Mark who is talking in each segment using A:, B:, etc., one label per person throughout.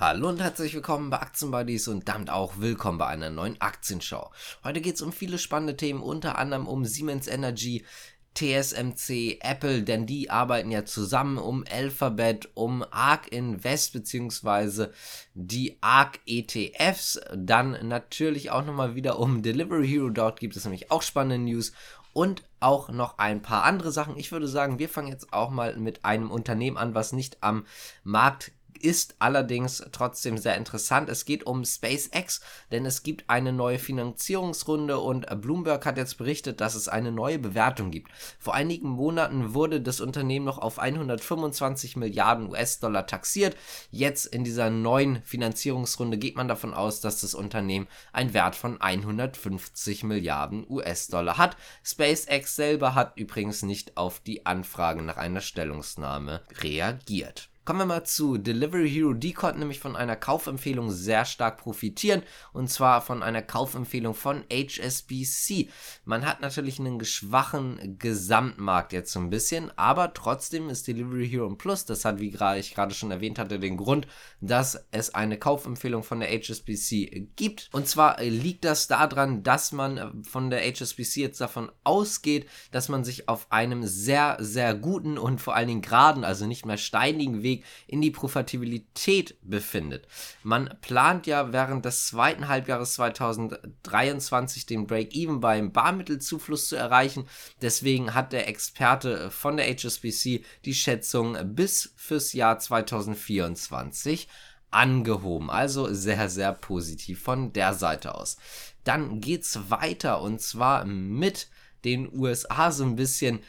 A: Hallo und herzlich willkommen bei Aktienbuddies und damit auch willkommen bei einer neuen Aktienschau. Heute geht es um viele spannende Themen, unter anderem um Siemens Energy, TSMC, Apple, denn die arbeiten ja zusammen um Alphabet, um ARK Invest beziehungsweise die ARK ETFs, dann natürlich auch nochmal wieder um Delivery Hero, dort gibt es nämlich auch spannende News und auch noch ein paar andere Sachen. Ich würde sagen, wir fangen jetzt auch mal mit einem Unternehmen an, was nicht am Markt ist allerdings trotzdem sehr interessant. Es geht um SpaceX, denn es gibt eine neue Finanzierungsrunde und Bloomberg hat jetzt berichtet, dass es eine neue Bewertung gibt. Vor einigen Monaten wurde das Unternehmen noch auf 125 Milliarden US-Dollar taxiert. Jetzt in dieser neuen Finanzierungsrunde geht man davon aus, dass das Unternehmen einen Wert von 150 Milliarden US-Dollar hat. SpaceX selber hat übrigens nicht auf die Anfrage nach einer Stellungnahme reagiert. Kommen wir mal zu Delivery Hero. Die konnten nämlich von einer Kaufempfehlung sehr stark profitieren. Und zwar von einer Kaufempfehlung von HSBC. Man hat natürlich einen schwachen Gesamtmarkt jetzt so ein bisschen. Aber trotzdem ist Delivery Hero ein Plus. Das hat, wie ich gerade schon erwähnt hatte, den Grund, dass es eine Kaufempfehlung von der HSBC gibt. Und zwar liegt das daran, dass man von der HSBC jetzt davon ausgeht, dass man sich auf einem sehr, sehr guten und vor allen Dingen geraden, also nicht mehr steinigen Weg in die Profitabilität befindet. Man plant ja während des zweiten Halbjahres 2023 den Break-Even beim Barmittelzufluss zu erreichen. Deswegen hat der Experte von der HSBC die Schätzung bis fürs Jahr 2024 angehoben. Also sehr, sehr positiv von der Seite aus. Dann geht's weiter und zwar mit den USA so ein bisschen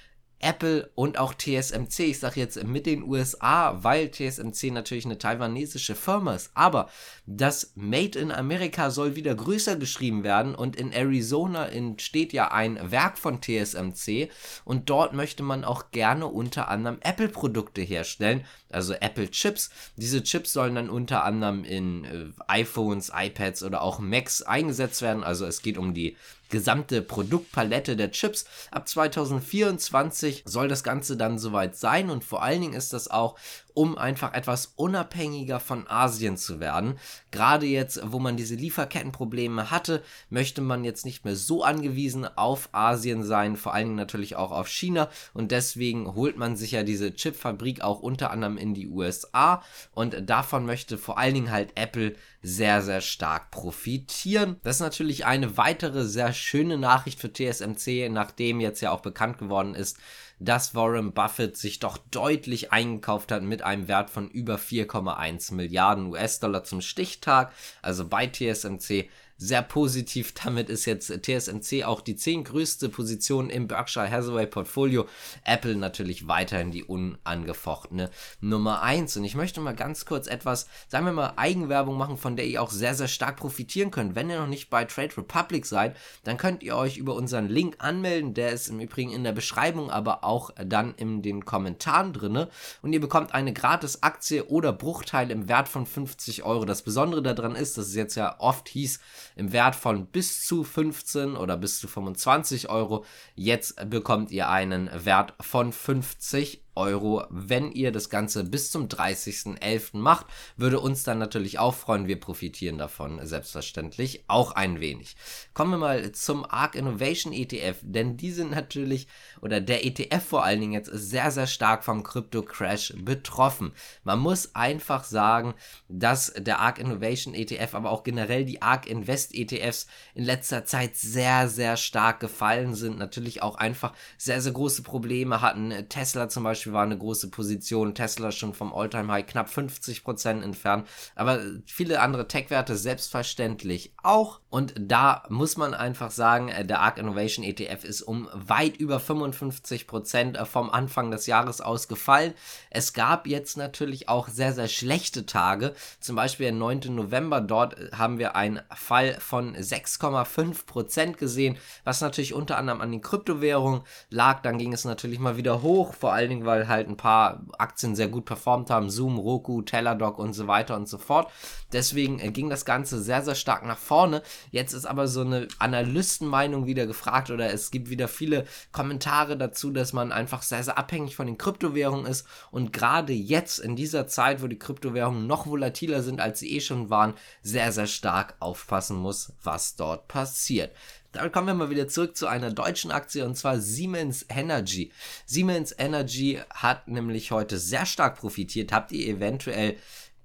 A: Apple und auch TSMC. Ich sage jetzt mit den USA, weil TSMC natürlich eine taiwanesische Firma ist. Aber das Made in America soll wieder größer geschrieben werden und in Arizona entsteht ja ein Werk von TSMC und dort möchte man auch gerne unter anderem Apple-Produkte herstellen, also Apple-Chips. Diese Chips sollen dann unter anderem in äh, iPhones, iPads oder auch Macs eingesetzt werden. Also es geht um die gesamte Produktpalette der Chips. Ab 2024 soll das Ganze dann soweit sein und vor allen Dingen ist das auch um einfach etwas unabhängiger von Asien zu werden. Gerade jetzt, wo man diese Lieferkettenprobleme hatte, möchte man jetzt nicht mehr so angewiesen auf Asien sein, vor allen Dingen natürlich auch auf China und deswegen holt man sich ja diese Chipfabrik auch unter anderem in die USA und davon möchte vor allen Dingen halt Apple sehr, sehr stark profitieren. Das ist natürlich eine weitere sehr schöne Nachricht für TSMC, nachdem jetzt ja auch bekannt geworden ist, dass Warren Buffett sich doch deutlich eingekauft hat mit einem Wert von über 4,1 Milliarden US-Dollar zum Stichtag, also bei TSMC sehr positiv. Damit ist jetzt TSMC auch die größte Position im Berkshire Hathaway Portfolio. Apple natürlich weiterhin die unangefochtene Nummer 1. Und ich möchte mal ganz kurz etwas, sagen wir mal, Eigenwerbung machen, von der ihr auch sehr, sehr stark profitieren könnt. Wenn ihr noch nicht bei Trade Republic seid, dann könnt ihr euch über unseren Link anmelden. Der ist im Übrigen in der Beschreibung, aber auch dann in den Kommentaren drin. Und ihr bekommt eine gratis Aktie oder Bruchteil im Wert von 50 Euro. Das Besondere daran ist, dass es jetzt ja oft hieß, im Wert von bis zu 15 oder bis zu 25 Euro. Jetzt bekommt ihr einen Wert von 50 Euro, wenn ihr das Ganze bis zum 30.11. macht. Würde uns dann natürlich auch freuen. Wir profitieren davon selbstverständlich auch ein wenig. Kommen wir mal zum ARK Innovation ETF, denn die sind natürlich, oder der ETF vor allen Dingen jetzt sehr, sehr stark vom Crypto-Crash betroffen. Man muss einfach sagen, dass der ARK Innovation ETF, aber auch generell die ARK Invest ETFs in letzter Zeit sehr, sehr stark gefallen sind. Natürlich auch einfach sehr, sehr große Probleme hatten. Tesla zum Beispiel Beispiel war eine große Position, Tesla schon vom Alltime high knapp 50% entfernt, aber viele andere Tech-Werte selbstverständlich auch. Und da muss man einfach sagen, äh, der ARK Innovation ETF ist um weit über 55% äh, vom Anfang des Jahres ausgefallen. Es gab jetzt natürlich auch sehr, sehr schlechte Tage, zum Beispiel der 9. November, dort äh, haben wir einen Fall von 6,5% gesehen, was natürlich unter anderem an den Kryptowährungen lag. Dann ging es natürlich mal wieder hoch, vor allen Dingen, weil halt ein paar Aktien sehr gut performt haben, Zoom, Roku, Teladoc und so weiter und so fort. Deswegen ging das Ganze sehr, sehr stark nach vorne. Jetzt ist aber so eine Analystenmeinung wieder gefragt oder es gibt wieder viele Kommentare dazu, dass man einfach sehr, sehr abhängig von den Kryptowährungen ist und gerade jetzt in dieser Zeit, wo die Kryptowährungen noch volatiler sind, als sie eh schon waren, sehr, sehr stark aufpassen muss, was dort passiert. Damit kommen wir mal wieder zurück zu einer deutschen Aktie und zwar Siemens Energy. Siemens Energy hat nämlich heute sehr stark profitiert. Habt ihr eventuell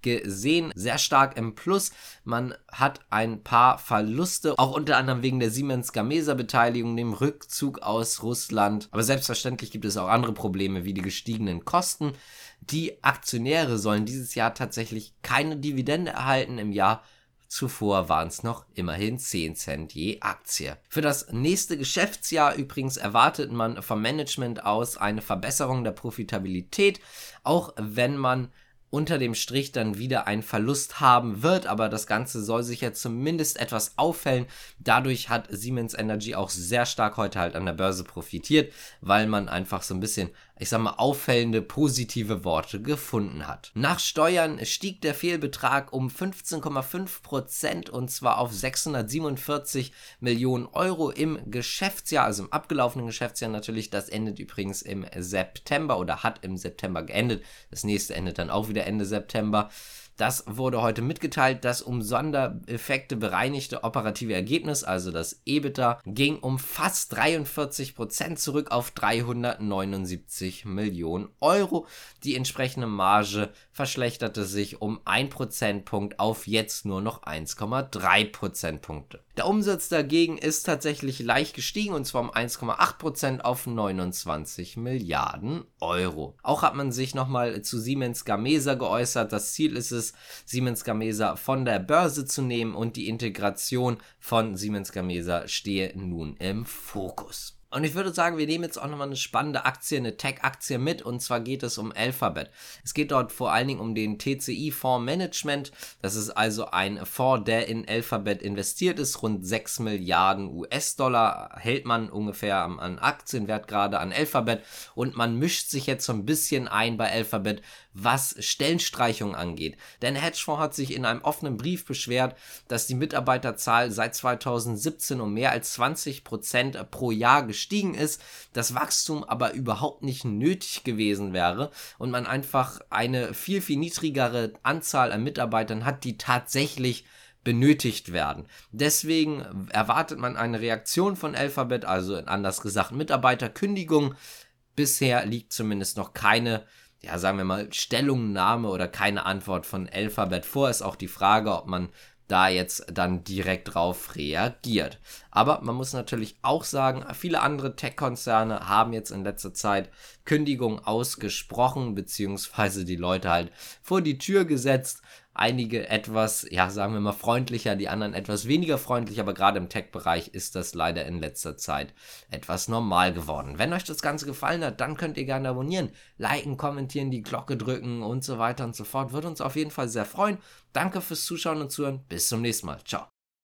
A: gesehen, sehr stark im Plus. Man hat ein paar Verluste, auch unter anderem wegen der Siemens Gamesa Beteiligung, dem Rückzug aus Russland. Aber selbstverständlich gibt es auch andere Probleme wie die gestiegenen Kosten. Die Aktionäre sollen dieses Jahr tatsächlich keine Dividende erhalten im Jahr Zuvor waren es noch immerhin 10 Cent je Aktie. Für das nächste Geschäftsjahr übrigens erwartet man vom Management aus eine Verbesserung der Profitabilität, auch wenn man unter dem Strich dann wieder einen Verlust haben wird, aber das Ganze soll sich ja zumindest etwas auffällen. Dadurch hat Siemens Energy auch sehr stark heute halt an der Börse profitiert, weil man einfach so ein bisschen ich sag mal, auffällende positive Worte gefunden hat. Nach Steuern stieg der Fehlbetrag um 15,5 Prozent und zwar auf 647 Millionen Euro im Geschäftsjahr, also im abgelaufenen Geschäftsjahr natürlich. Das endet übrigens im September oder hat im September geendet. Das nächste endet dann auch wieder Ende September. Das wurde heute mitgeteilt. Das um Sondereffekte bereinigte operative Ergebnis, also das EBITDA, ging um fast 43 Prozent zurück auf 379 Millionen Euro. Die entsprechende Marge verschlechterte sich um 1 Prozentpunkt auf jetzt nur noch 1,3 Prozentpunkte. Der Umsatz dagegen ist tatsächlich leicht gestiegen und zwar um 1,8 Prozent auf 29 Milliarden Euro. Auch hat man sich nochmal zu Siemens Gamesa geäußert. Das Ziel ist es, ist, Siemens Gamesa von der Börse zu nehmen und die Integration von Siemens Gamesa stehe nun im Fokus. Und ich würde sagen, wir nehmen jetzt auch nochmal eine spannende Aktie, eine Tech-Aktie mit. Und zwar geht es um Alphabet. Es geht dort vor allen Dingen um den TCI-Fonds Management. Das ist also ein Fonds, der in Alphabet investiert ist. Rund 6 Milliarden US-Dollar hält man ungefähr an Aktienwert gerade an Alphabet. Und man mischt sich jetzt so ein bisschen ein bei Alphabet, was Stellenstreichung angeht. Denn Hedgefonds hat sich in einem offenen Brief beschwert, dass die Mitarbeiterzahl seit 2017 um mehr als 20 Prozent pro Jahr gestiegen ist, das Wachstum aber überhaupt nicht nötig gewesen wäre und man einfach eine viel, viel niedrigere Anzahl an Mitarbeitern hat, die tatsächlich benötigt werden. Deswegen erwartet man eine Reaktion von Alphabet, also anders gesagt Mitarbeiterkündigung. Bisher liegt zumindest noch keine, ja sagen wir mal, Stellungnahme oder keine Antwort von Alphabet vor. Ist auch die Frage, ob man da jetzt dann direkt drauf reagiert. Aber man muss natürlich auch sagen, viele andere Tech-Konzerne haben jetzt in letzter Zeit Kündigungen ausgesprochen, beziehungsweise die Leute halt vor die Tür gesetzt. Einige etwas, ja, sagen wir mal freundlicher, die anderen etwas weniger freundlich, aber gerade im Tech-Bereich ist das leider in letzter Zeit etwas normal geworden. Wenn euch das Ganze gefallen hat, dann könnt ihr gerne abonnieren, liken, kommentieren, die Glocke drücken und so weiter und so fort. Würde uns auf jeden Fall sehr freuen. Danke fürs Zuschauen und Zuhören. Bis zum nächsten Mal. Ciao.